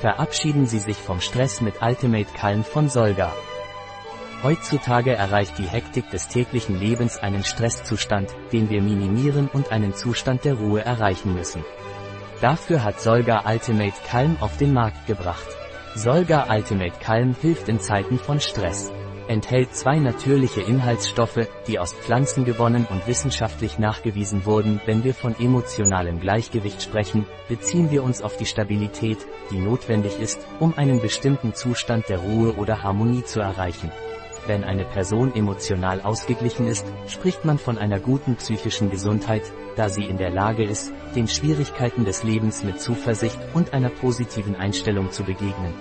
Verabschieden Sie sich vom Stress mit Ultimate Calm von Solga. Heutzutage erreicht die Hektik des täglichen Lebens einen Stresszustand, den wir minimieren und einen Zustand der Ruhe erreichen müssen. Dafür hat Solga Ultimate Calm auf den Markt gebracht. Solga Ultimate Calm hilft in Zeiten von Stress. Enthält zwei natürliche Inhaltsstoffe, die aus Pflanzen gewonnen und wissenschaftlich nachgewiesen wurden. Wenn wir von emotionalem Gleichgewicht sprechen, beziehen wir uns auf die Stabilität, die notwendig ist, um einen bestimmten Zustand der Ruhe oder Harmonie zu erreichen. Wenn eine Person emotional ausgeglichen ist, spricht man von einer guten psychischen Gesundheit, da sie in der Lage ist, den Schwierigkeiten des Lebens mit Zuversicht und einer positiven Einstellung zu begegnen.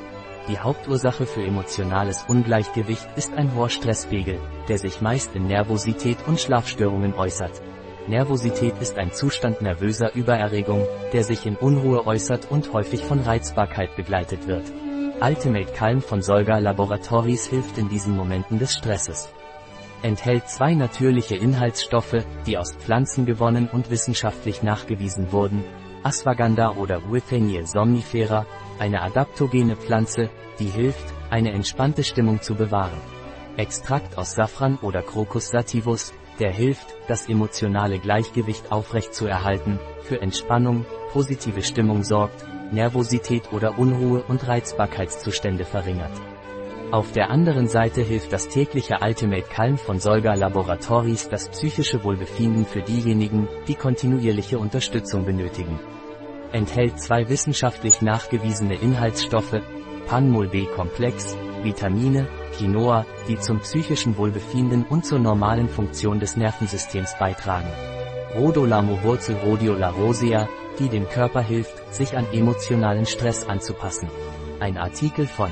Die Hauptursache für emotionales Ungleichgewicht ist ein hoher Stresspegel, der sich meist in Nervosität und Schlafstörungen äußert. Nervosität ist ein Zustand nervöser Übererregung, der sich in Unruhe äußert und häufig von Reizbarkeit begleitet wird. Ultimate Calm von Solga Laboratories hilft in diesen Momenten des Stresses. Enthält zwei natürliche Inhaltsstoffe, die aus Pflanzen gewonnen und wissenschaftlich nachgewiesen wurden, Ashwagandha oder Ruithenia somnifera, eine adaptogene Pflanze, die hilft, eine entspannte Stimmung zu bewahren. Extrakt aus Safran oder Crocus sativus, der hilft, das emotionale Gleichgewicht aufrechtzuerhalten, für Entspannung, positive Stimmung sorgt, Nervosität oder Unruhe und Reizbarkeitszustände verringert. Auf der anderen Seite hilft das tägliche Ultimate Calm von Solga Laboratories das psychische Wohlbefinden für diejenigen, die kontinuierliche Unterstützung benötigen. Enthält zwei wissenschaftlich nachgewiesene Inhaltsstoffe, Panmol B-Komplex, Vitamine, Quinoa, die zum psychischen Wohlbefinden und zur normalen Funktion des Nervensystems beitragen. Rhodolamo-Wurzel Rhodiola rosea, die dem Körper hilft, sich an emotionalen Stress anzupassen. Ein Artikel von